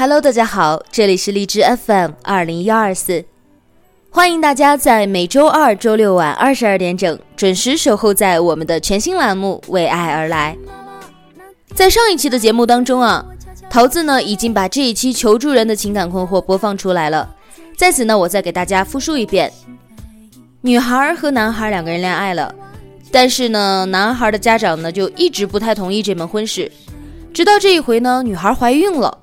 Hello，大家好，这里是荔枝 FM 二零幺二四，欢迎大家在每周二、周六晚二十二点整准时守候在我们的全新栏目《为爱而来》。在上一期的节目当中啊，桃子呢已经把这一期求助人的情感困惑播放出来了，在此呢，我再给大家复述一遍：女孩和男孩两个人恋爱了，但是呢，男孩的家长呢就一直不太同意这门婚事，直到这一回呢，女孩怀孕了。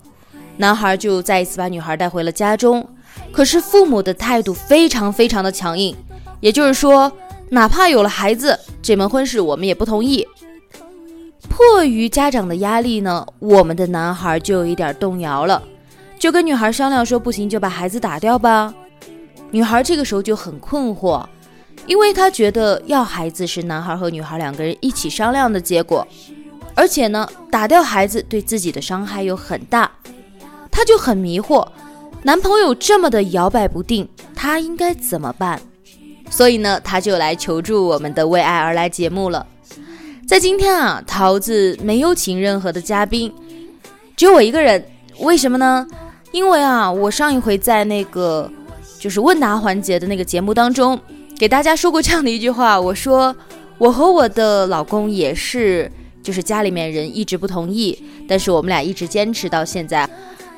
男孩就再一次把女孩带回了家中，可是父母的态度非常非常的强硬，也就是说，哪怕有了孩子，这门婚事我们也不同意。迫于家长的压力呢，我们的男孩就有一点动摇了，就跟女孩商量说，不行就把孩子打掉吧。女孩这个时候就很困惑，因为她觉得要孩子是男孩和女孩两个人一起商量的结果，而且呢，打掉孩子对自己的伤害又很大。她就很迷惑，男朋友这么的摇摆不定，她应该怎么办？所以呢，她就来求助我们的为爱而来节目了。在今天啊，桃子没有请任何的嘉宾，只有我一个人。为什么呢？因为啊，我上一回在那个就是问答环节的那个节目当中，给大家说过这样的一句话，我说我和我的老公也是，就是家里面人一直不同意，但是我们俩一直坚持到现在。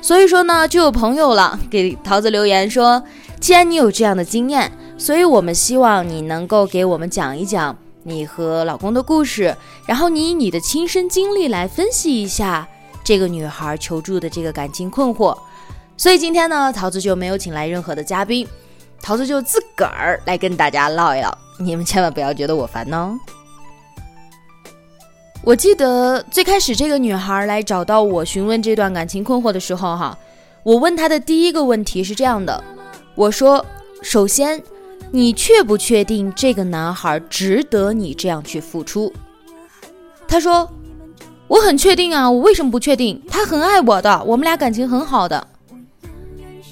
所以说呢，就有朋友了给桃子留言说，既然你有这样的经验，所以我们希望你能够给我们讲一讲你和老公的故事，然后你以你的亲身经历来分析一下这个女孩求助的这个感情困惑。所以今天呢，桃子就没有请来任何的嘉宾，桃子就自个儿来跟大家唠一唠，你们千万不要觉得我烦哦。我记得最开始这个女孩来找到我询问这段感情困惑的时候，哈，我问她的第一个问题是这样的：我说，首先，你确不确定这个男孩值得你这样去付出？她说，我很确定啊，我为什么不确定？他很爱我的，我们俩感情很好的。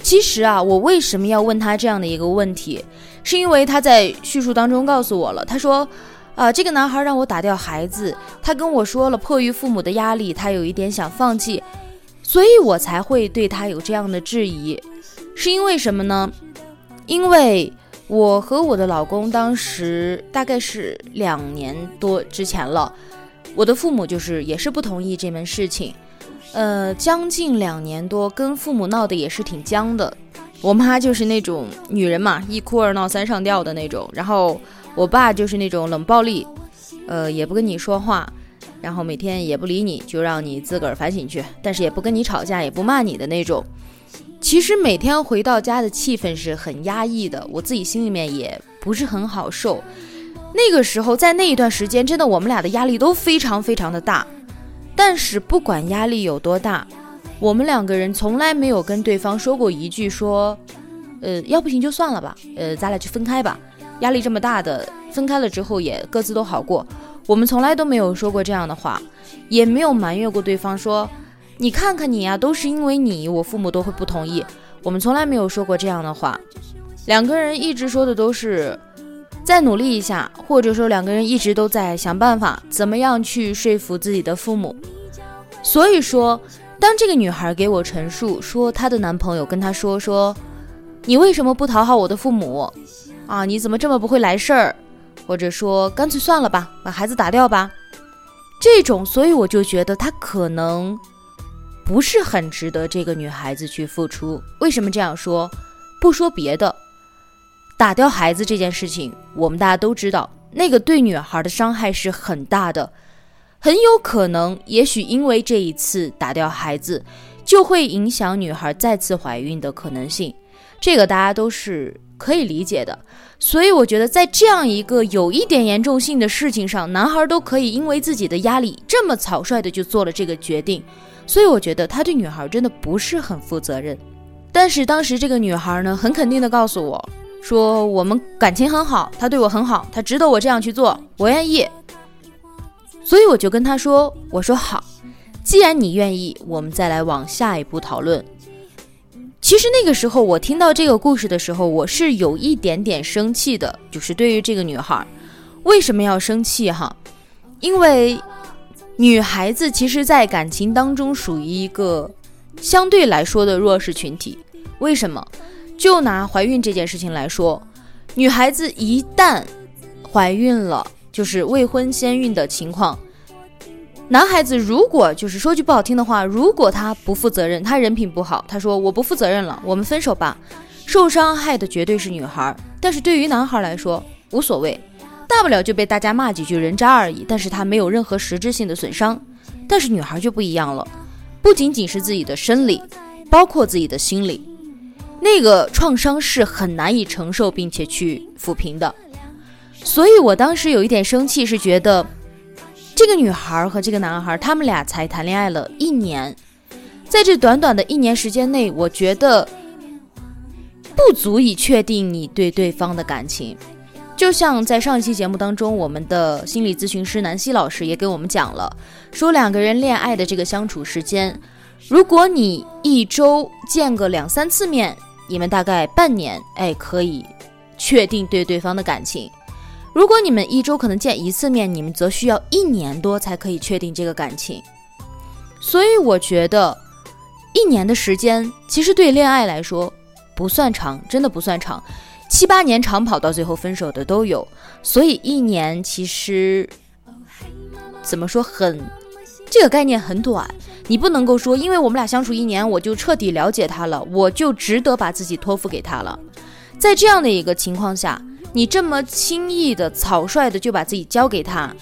其实啊，我为什么要问他这样的一个问题？是因为他在叙述当中告诉我了，他说。啊，这个男孩让我打掉孩子，他跟我说了，迫于父母的压力，他有一点想放弃，所以我才会对他有这样的质疑，是因为什么呢？因为我和我的老公当时大概是两年多之前了，我的父母就是也是不同意这门事情，呃，将近两年多，跟父母闹得也是挺僵的，我妈就是那种女人嘛，一哭二闹三上吊的那种，然后。我爸就是那种冷暴力，呃，也不跟你说话，然后每天也不理你，就让你自个儿反省去，但是也不跟你吵架，也不骂你的那种。其实每天回到家的气氛是很压抑的，我自己心里面也不是很好受。那个时候，在那一段时间，真的我们俩的压力都非常非常的大。但是不管压力有多大，我们两个人从来没有跟对方说过一句说，呃，要不行就算了吧，呃，咱俩就分开吧。压力这么大的，分开了之后也各自都好过。我们从来都没有说过这样的话，也没有埋怨过对方说：“你看看你呀，都是因为你，我父母都会不同意。”我们从来没有说过这样的话。两个人一直说的都是再努力一下，或者说两个人一直都在想办法，怎么样去说服自己的父母。所以说，当这个女孩给我陈述说她的男朋友跟她说说：“你为什么不讨好我的父母？”啊，你怎么这么不会来事儿？或者说，干脆算了吧，把孩子打掉吧。这种，所以我就觉得他可能不是很值得这个女孩子去付出。为什么这样说？不说别的，打掉孩子这件事情，我们大家都知道，那个对女孩的伤害是很大的，很有可能，也许因为这一次打掉孩子，就会影响女孩再次怀孕的可能性，这个大家都是可以理解的。所以我觉得，在这样一个有一点严重性的事情上，男孩都可以因为自己的压力这么草率的就做了这个决定，所以我觉得他对女孩真的不是很负责任。但是当时这个女孩呢，很肯定的告诉我，说我们感情很好，他对我很好，他值得我这样去做，我愿意。所以我就跟他说，我说好，既然你愿意，我们再来往下一步讨论。其实那个时候我听到这个故事的时候，我是有一点点生气的，就是对于这个女孩，为什么要生气哈？因为女孩子其实，在感情当中属于一个。相对来说的弱势群体，为什么？就拿怀孕这件事情来说，女孩子一旦怀孕了，就是未婚先孕的情况。男孩子如果就是说句不好听的话，如果他不负责任，他人品不好，他说我不负责任了，我们分手吧。受伤害的绝对是女孩，但是对于男孩来说无所谓，大不了就被大家骂几句人渣而已，但是他没有任何实质性的损伤。但是女孩就不一样了。不仅仅是自己的生理，包括自己的心理，那个创伤是很难以承受并且去抚平的。所以我当时有一点生气，是觉得这个女孩和这个男孩，他们俩才谈恋爱了一年，在这短短的一年时间内，我觉得不足以确定你对对方的感情。就像在上一期节目当中，我们的心理咨询师南希老师也给我们讲了，说两个人恋爱的这个相处时间，如果你一周见个两三次面，你们大概半年，哎，可以确定对对方的感情；如果你们一周可能见一次面，你们则需要一年多才可以确定这个感情。所以我觉得，一年的时间其实对恋爱来说不算长，真的不算长。七八年长跑到最后分手的都有，所以一年其实怎么说很这个概念很短，你不能够说因为我们俩相处一年我就彻底了解他了，我就值得把自己托付给他了。在这样的一个情况下，你这么轻易的草率的就把自己交给他，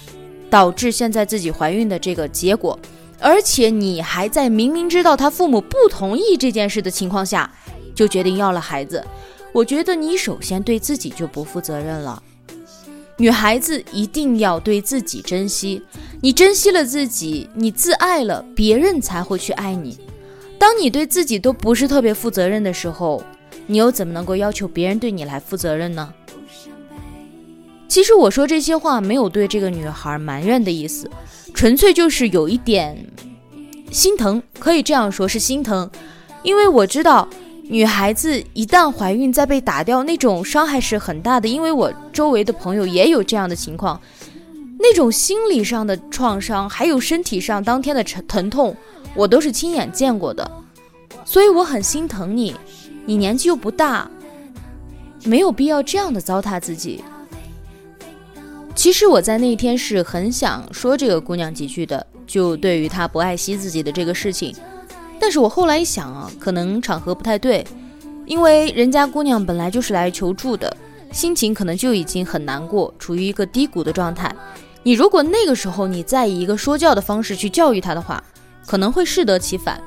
导致现在自己怀孕的这个结果，而且你还在明明知道他父母不同意这件事的情况下，就决定要了孩子。我觉得你首先对自己就不负责任了。女孩子一定要对自己珍惜，你珍惜了自己，你自爱了，别人才会去爱你。当你对自己都不是特别负责任的时候，你又怎么能够要求别人对你来负责任呢？其实我说这些话没有对这个女孩埋怨的意思，纯粹就是有一点心疼，可以这样说，是心疼，因为我知道。女孩子一旦怀孕再被打掉，那种伤害是很大的。因为我周围的朋友也有这样的情况，那种心理上的创伤，还有身体上当天的疼疼痛，我都是亲眼见过的。所以我很心疼你，你年纪又不大，没有必要这样的糟蹋自己。其实我在那一天是很想说这个姑娘几句的，就对于她不爱惜自己的这个事情。但是我后来一想啊，可能场合不太对，因为人家姑娘本来就是来求助的，心情可能就已经很难过，处于一个低谷的状态。你如果那个时候你再以一个说教的方式去教育她的话，可能会适得其反。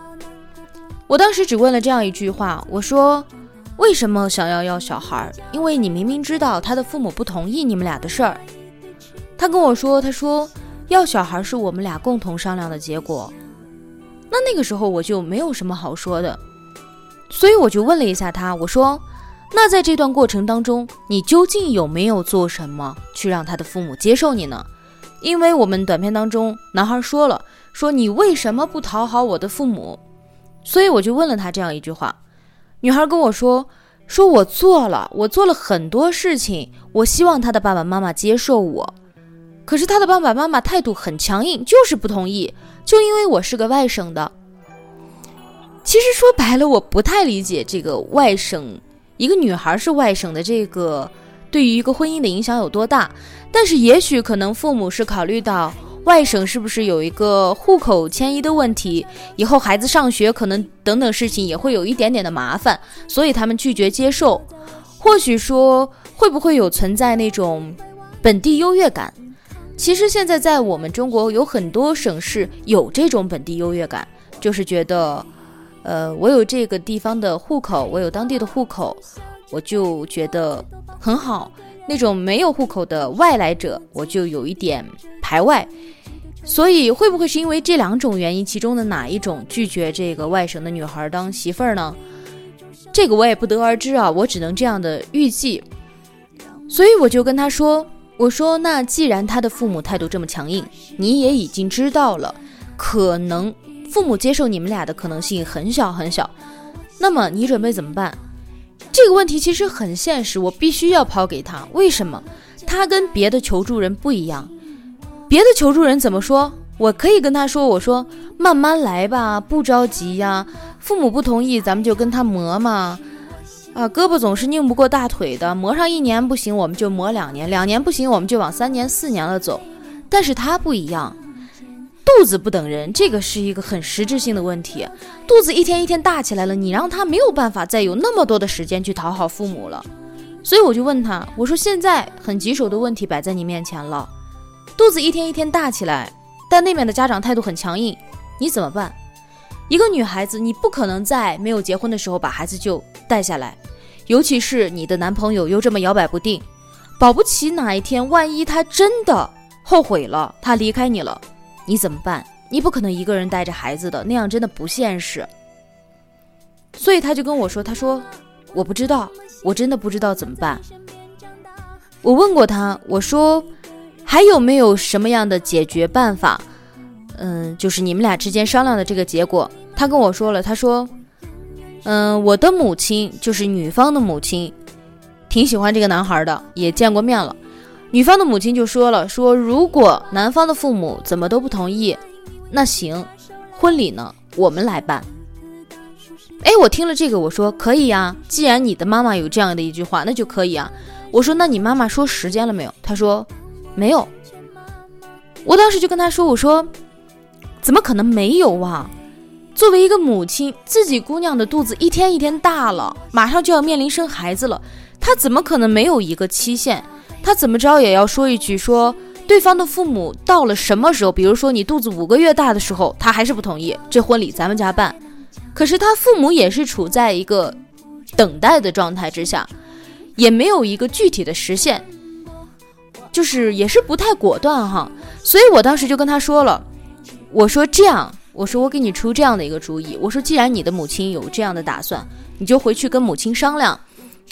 我当时只问了这样一句话，我说：“为什么想要要小孩？因为你明明知道他的父母不同意你们俩的事儿。”他跟我说：“他说要小孩是我们俩共同商量的结果。”那那个时候我就没有什么好说的，所以我就问了一下他，我说：“那在这段过程当中，你究竟有没有做什么去让他的父母接受你呢？”因为我们短片当中，男孩说了，说你为什么不讨好我的父母？所以我就问了他这样一句话，女孩跟我说：“说我做了，我做了很多事情，我希望他的爸爸妈妈接受我，可是他的爸爸妈妈态度很强硬，就是不同意。”就因为我是个外省的，其实说白了，我不太理解这个外省一个女孩是外省的这个对于一个婚姻的影响有多大。但是也许可能父母是考虑到外省是不是有一个户口迁移的问题？以后孩子上学可能等等事情也会有一点点的麻烦，所以他们拒绝接受。或许说会不会有存在那种本地优越感？其实现在在我们中国有很多省市有这种本地优越感，就是觉得，呃，我有这个地方的户口，我有当地的户口，我就觉得很好。那种没有户口的外来者，我就有一点排外。所以会不会是因为这两种原因，其中的哪一种拒绝这个外省的女孩当媳妇儿呢？这个我也不得而知啊，我只能这样的预计。所以我就跟他说：“我说那既然他的父母态度这么强硬，你也已经知道了，可能父母接受你们俩的可能性很小很小。那么你准备怎么办？”这个问题其实很现实，我必须要抛给他。为什么？他跟别的求助人不一样。别的求助人怎么说？我可以跟他说：“我说慢慢来吧，不着急呀。父母不同意，咱们就跟他磨嘛。啊，胳膊总是拧不过大腿的，磨上一年不行，我们就磨两年；两年不行，我们就往三年、四年了走。但是他不一样。”肚子不等人，这个是一个很实质性的问题。肚子一天一天大起来了，你让他没有办法再有那么多的时间去讨好父母了。所以我就问他，我说现在很棘手的问题摆在你面前了，肚子一天一天大起来，但那边的家长态度很强硬，你怎么办？一个女孩子，你不可能在没有结婚的时候把孩子就带下来，尤其是你的男朋友又这么摇摆不定，保不齐哪一天万一他真的后悔了，他离开你了。你怎么办？你不可能一个人带着孩子的，那样真的不现实。所以他就跟我说：“他说我不知道，我真的不知道怎么办。”我问过他，我说还有没有什么样的解决办法？嗯，就是你们俩之间商量的这个结果。他跟我说了，他说：“嗯，我的母亲就是女方的母亲，挺喜欢这个男孩的，也见过面了。”女方的母亲就说了：“说如果男方的父母怎么都不同意，那行，婚礼呢我们来办。”哎，我听了这个，我说可以呀，既然你的妈妈有这样的一句话，那就可以啊。我说那你妈妈说时间了没有？他说没有。我当时就跟他说：“我说怎么可能没有啊？作为一个母亲，自己姑娘的肚子一天一天大了，马上就要面临生孩子了，她怎么可能没有一个期限？”她怎么着也要说一句，说对方的父母到了什么时候，比如说你肚子五个月大的时候，他还是不同意这婚礼咱们家办。可是他父母也是处在一个等待的状态之下，也没有一个具体的实现，就是也是不太果断哈。所以我当时就跟他说了，我说这样，我说我给你出这样的一个主意，我说既然你的母亲有这样的打算，你就回去跟母亲商量，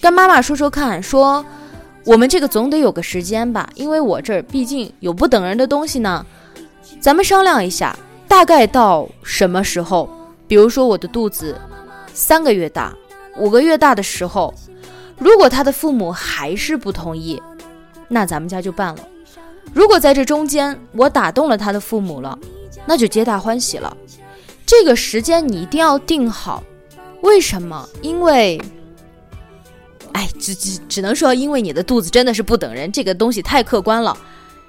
跟妈妈说说看，说。我们这个总得有个时间吧，因为我这儿毕竟有不等人的东西呢。咱们商量一下，大概到什么时候？比如说我的肚子三个月大、五个月大的时候，如果他的父母还是不同意，那咱们家就办了。如果在这中间我打动了他的父母了，那就皆大欢喜了。这个时间你一定要定好，为什么？因为。哎，只只只能说，因为你的肚子真的是不等人，这个东西太客观了，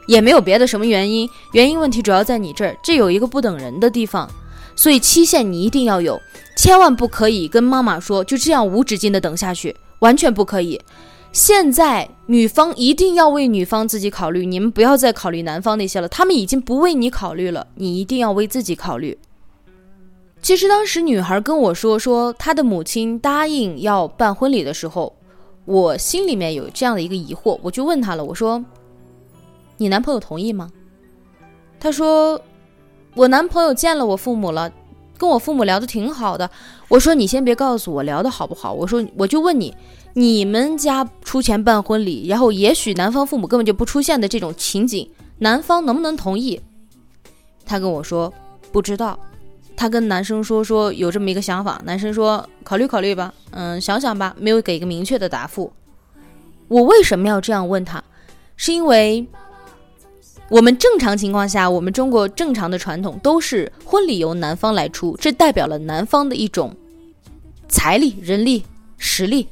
也没有别的什么原因。原因问题主要在你这儿，这有一个不等人的地方，所以期限你一定要有，千万不可以跟妈妈说就这样无止境的等下去，完全不可以。现在女方一定要为女方自己考虑，你们不要再考虑男方那些了，他们已经不为你考虑了，你一定要为自己考虑。其实当时女孩跟我说，说她的母亲答应要办婚礼的时候。我心里面有这样的一个疑惑，我就问他了，我说：“你男朋友同意吗？”他说：“我男朋友见了我父母了，跟我父母聊的挺好的。”我说：“你先别告诉我聊的好不好。”我说：“我就问你，你们家出钱办婚礼，然后也许男方父母根本就不出现的这种情景，男方能不能同意？”他跟我说：“不知道。”他跟男生说说有这么一个想法，男生说考虑考虑吧，嗯，想想吧，没有给一个明确的答复。我为什么要这样问他？是因为我们正常情况下，我们中国正常的传统都是婚礼由男方来出，这代表了男方的一种财力、人力、实力，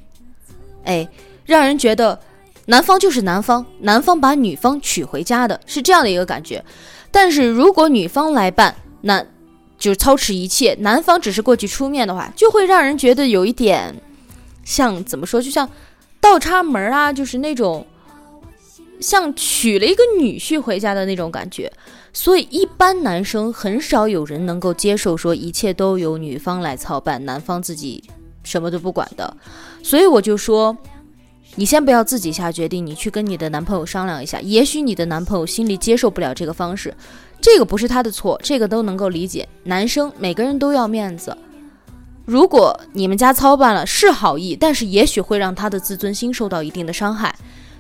哎，让人觉得男方就是男方，男方把女方娶回家的是这样的一个感觉。但是如果女方来办，那就是操持一切，男方只是过去出面的话，就会让人觉得有一点像怎么说，就像倒插门啊，就是那种像娶了一个女婿回家的那种感觉。所以一般男生很少有人能够接受说一切都由女方来操办，男方自己什么都不管的。所以我就说，你先不要自己下决定，你去跟你的男朋友商量一下，也许你的男朋友心里接受不了这个方式。这个不是他的错，这个都能够理解。男生每个人都要面子，如果你们家操办了是好意，但是也许会让他的自尊心受到一定的伤害，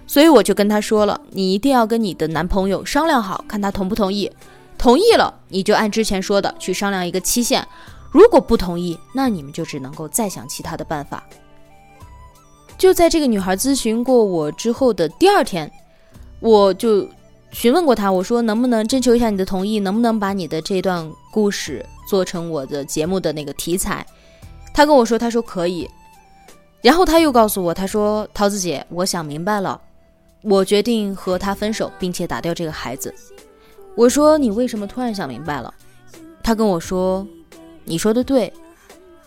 所以我就跟他说了，你一定要跟你的男朋友商量好，看他同不同意。同意了，你就按之前说的去商量一个期限；如果不同意，那你们就只能够再想其他的办法。就在这个女孩咨询过我之后的第二天，我就。询问过她，我说能不能征求一下你的同意，能不能把你的这段故事做成我的节目的那个题材？他跟我说，他说可以。然后他又告诉我，他说桃子姐，我想明白了，我决定和他分手，并且打掉这个孩子。我说你为什么突然想明白了？他跟我说，你说的对。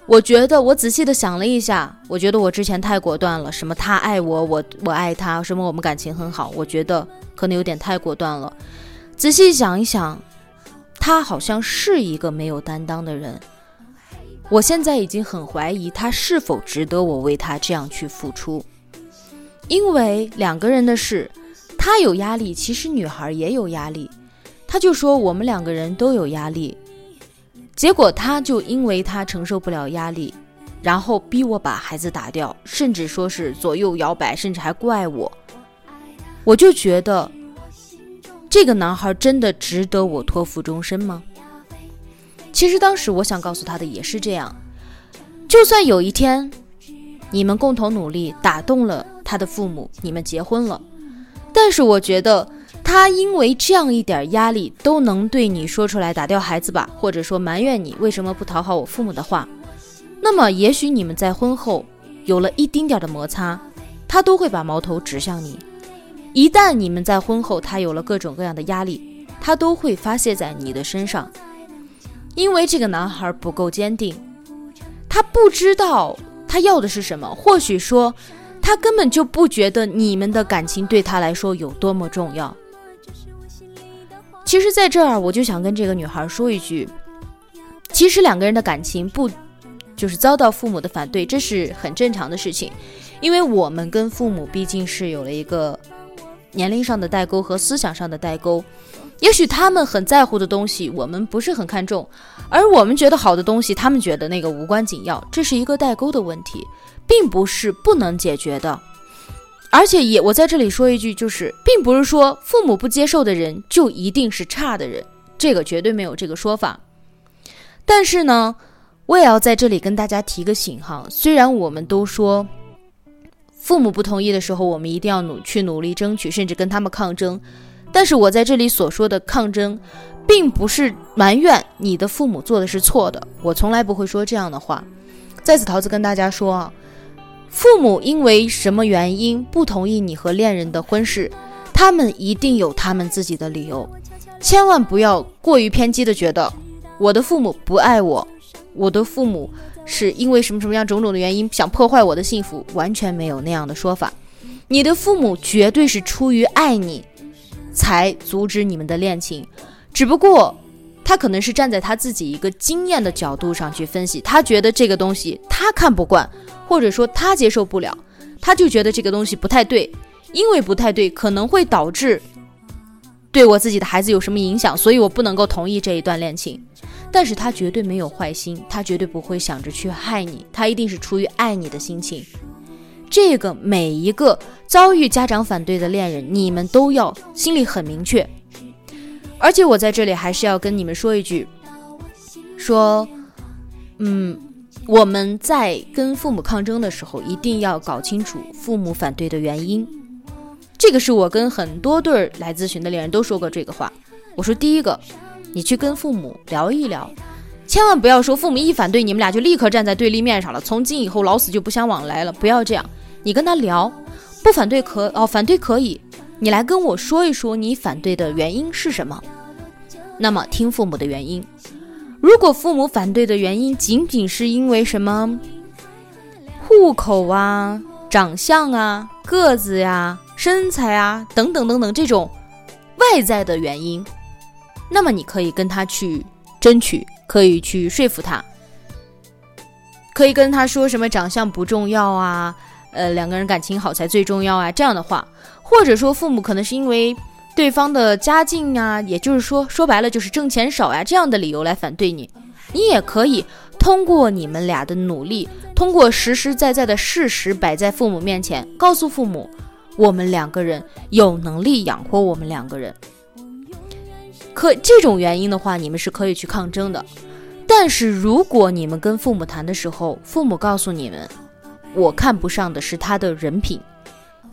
我觉得我仔细的想了一下，我觉得我之前太果断了，什么他爱我，我我爱他，什么我们感情很好，我觉得可能有点太果断了。仔细想一想，他好像是一个没有担当的人。我现在已经很怀疑他是否值得我为他这样去付出，因为两个人的事，他有压力，其实女孩也有压力。他就说我们两个人都有压力。结果他就因为他承受不了压力，然后逼我把孩子打掉，甚至说是左右摇摆，甚至还怪我。我就觉得，这个男孩真的值得我托付终身吗？其实当时我想告诉他的也是这样，就算有一天你们共同努力打动了他的父母，你们结婚了，但是我觉得。他因为这样一点压力都能对你说出来打掉孩子吧，或者说埋怨你为什么不讨好我父母的话，那么也许你们在婚后有了一丁点的摩擦，他都会把矛头指向你。一旦你们在婚后他有了各种各样的压力，他都会发泄在你的身上，因为这个男孩不够坚定，他不知道他要的是什么，或许说他根本就不觉得你们的感情对他来说有多么重要。其实，在这儿我就想跟这个女孩说一句：，其实两个人的感情不就是遭到父母的反对，这是很正常的事情。因为我们跟父母毕竟是有了一个年龄上的代沟和思想上的代沟。也许他们很在乎的东西，我们不是很看重；而我们觉得好的东西，他们觉得那个无关紧要。这是一个代沟的问题，并不是不能解决的。而且也，我在这里说一句，就是并不是说父母不接受的人就一定是差的人，这个绝对没有这个说法。但是呢，我也要在这里跟大家提个醒哈，虽然我们都说父母不同意的时候，我们一定要努去努力争取，甚至跟他们抗争。但是我在这里所说的抗争，并不是埋怨你的父母做的是错的，我从来不会说这样的话。在此，桃子跟大家说啊。父母因为什么原因不同意你和恋人的婚事？他们一定有他们自己的理由，千万不要过于偏激的觉得我的父母不爱我，我的父母是因为什么什么样种种的原因想破坏我的幸福，完全没有那样的说法。你的父母绝对是出于爱你才阻止你们的恋情，只不过他可能是站在他自己一个经验的角度上去分析，他觉得这个东西他看不惯。或者说他接受不了，他就觉得这个东西不太对，因为不太对，可能会导致对我自己的孩子有什么影响，所以我不能够同意这一段恋情。但是他绝对没有坏心，他绝对不会想着去害你，他一定是出于爱你的心情。这个每一个遭遇家长反对的恋人，你们都要心里很明确。而且我在这里还是要跟你们说一句，说，嗯。我们在跟父母抗争的时候，一定要搞清楚父母反对的原因。这个是我跟很多对儿来咨询的恋人都说过这个话。我说，第一个，你去跟父母聊一聊，千万不要说父母一反对，你们俩就立刻站在对立面上了，从今以后老死就不相往来了。不要这样，你跟他聊，不反对可哦，反对可以，你来跟我说一说你反对的原因是什么。那么听父母的原因。如果父母反对的原因仅仅是因为什么户口啊、长相啊、个子呀、身材啊等等等等这种外在的原因，那么你可以跟他去争取，可以去说服他，可以跟他说什么长相不重要啊，呃，两个人感情好才最重要啊这样的话，或者说父母可能是因为。对方的家境啊，也就是说，说白了就是挣钱少呀，这样的理由来反对你，你也可以通过你们俩的努力，通过实实在在的事实摆在父母面前，告诉父母，我们两个人有能力养活我们两个人。可这种原因的话，你们是可以去抗争的。但是如果你们跟父母谈的时候，父母告诉你们，我看不上的是他的人品。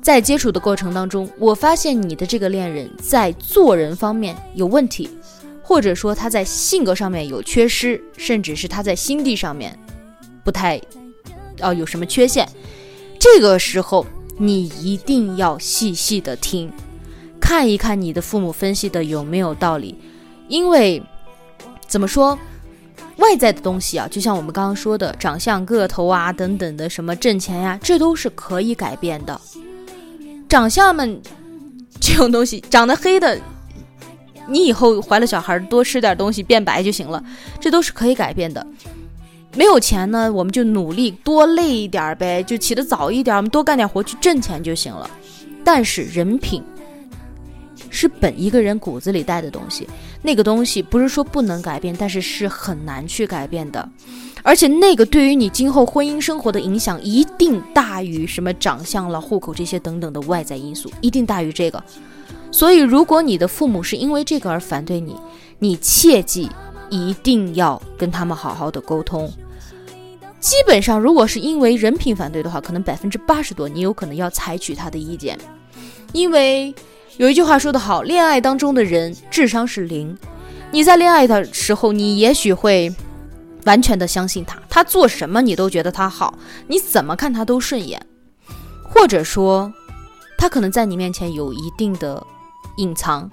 在接触的过程当中，我发现你的这个恋人在做人方面有问题，或者说他在性格上面有缺失，甚至是他在心地上面不太，哦有什么缺陷。这个时候你一定要细细的听，看一看你的父母分析的有没有道理。因为怎么说，外在的东西啊，就像我们刚刚说的长相、个头啊等等的，什么挣钱呀，这都是可以改变的。长相们，这种东西长得黑的，你以后怀了小孩多吃点东西变白就行了，这都是可以改变的。没有钱呢，我们就努力多累一点呗，就起得早一点，我们多干点活去挣钱就行了。但是人品是本一个人骨子里带的东西，那个东西不是说不能改变，但是是很难去改变的。而且那个对于你今后婚姻生活的影响，一定大于什么长相了、户口这些等等的外在因素，一定大于这个。所以，如果你的父母是因为这个而反对你，你切记一定要跟他们好好的沟通。基本上，如果是因为人品反对的话，可能百分之八十多你有可能要采取他的意见，因为有一句话说得好，恋爱当中的人智商是零。你在恋爱的时候，你也许会。完全的相信他，他做什么你都觉得他好，你怎么看他都顺眼，或者说，他可能在你面前有一定的隐藏，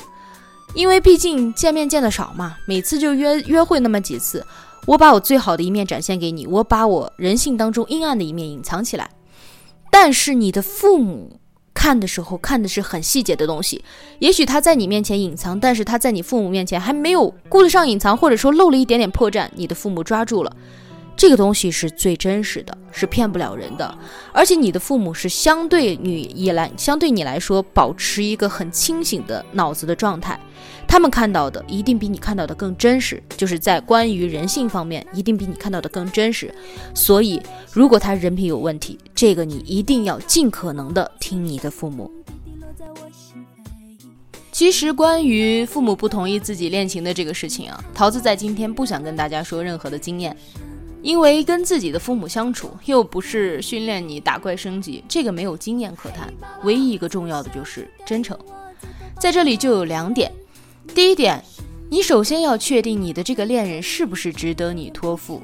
因为毕竟见面见的少嘛，每次就约约会那么几次，我把我最好的一面展现给你，我把我人性当中阴暗的一面隐藏起来，但是你的父母。看的时候看的是很细节的东西，也许他在你面前隐藏，但是他在你父母面前还没有顾得上隐藏，或者说露了一点点破绽，你的父母抓住了。这个东西是最真实的，是骗不了人的。而且你的父母是相对你以来，相对你来说保持一个很清醒的脑子的状态，他们看到的一定比你看到的更真实，就是在关于人性方面一定比你看到的更真实。所以，如果他人品有问题，这个你一定要尽可能的听你的父母。其实，关于父母不同意自己恋情的这个事情啊，桃子在今天不想跟大家说任何的经验。因为跟自己的父母相处，又不是训练你打怪升级，这个没有经验可谈。唯一一个重要的就是真诚，在这里就有两点。第一点，你首先要确定你的这个恋人是不是值得你托付。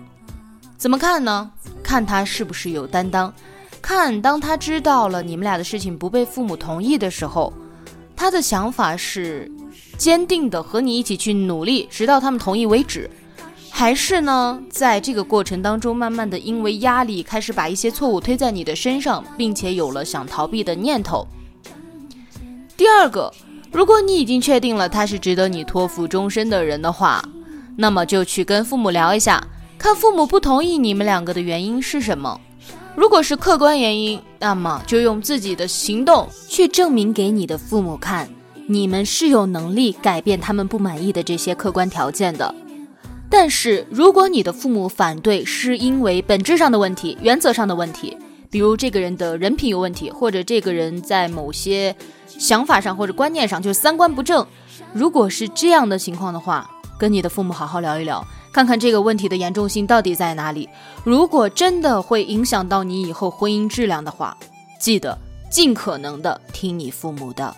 怎么看呢？看他是不是有担当，看当他知道了你们俩的事情不被父母同意的时候，他的想法是坚定的和你一起去努力，直到他们同意为止。还是呢，在这个过程当中，慢慢的因为压力，开始把一些错误推在你的身上，并且有了想逃避的念头。第二个，如果你已经确定了他是值得你托付终身的人的话，那么就去跟父母聊一下，看父母不同意你们两个的原因是什么。如果是客观原因，那么就用自己的行动去证明给你的父母看，你们是有能力改变他们不满意的这些客观条件的。但是，如果你的父母反对是因为本质上的问题、原则上的问题，比如这个人的人品有问题，或者这个人在某些想法上或者观念上就是三观不正，如果是这样的情况的话，跟你的父母好好聊一聊，看看这个问题的严重性到底在哪里。如果真的会影响到你以后婚姻质量的话，记得尽可能的听你父母的。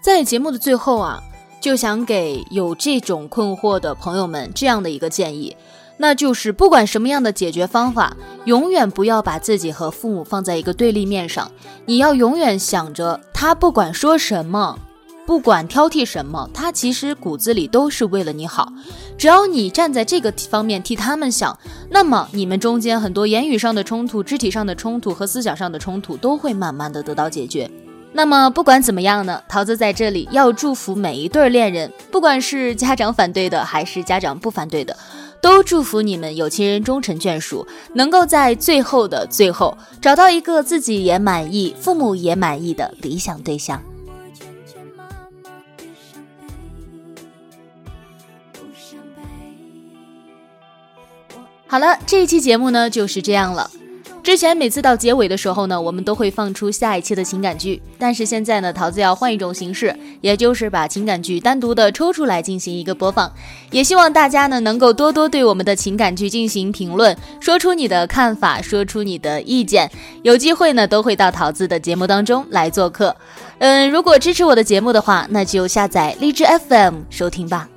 在节目的最后啊，就想给有这种困惑的朋友们这样的一个建议，那就是不管什么样的解决方法，永远不要把自己和父母放在一个对立面上，你要永远想着。他不管说什么，不管挑剔什么，他其实骨子里都是为了你好。只要你站在这个方面替他们想，那么你们中间很多言语上的冲突、肢体上的冲突和思想上的冲突都会慢慢的得到解决。那么不管怎么样呢，桃子在这里要祝福每一对恋人，不管是家长反对的还是家长不反对的，都祝福你们有情人终成眷属，能够在最后的最后找到一个自己也满意、父母也满意的理想对象。好了，这一期节目呢就是这样了。之前每次到结尾的时候呢，我们都会放出下一期的情感剧，但是现在呢，桃子要换一种形式，也就是把情感剧单独的抽出来进行一个播放。也希望大家呢能够多多对我们的情感剧进行评论，说出你的看法，说出你的意见。有机会呢，都会到桃子的节目当中来做客。嗯，如果支持我的节目的话，那就下载荔枝 FM 收听吧。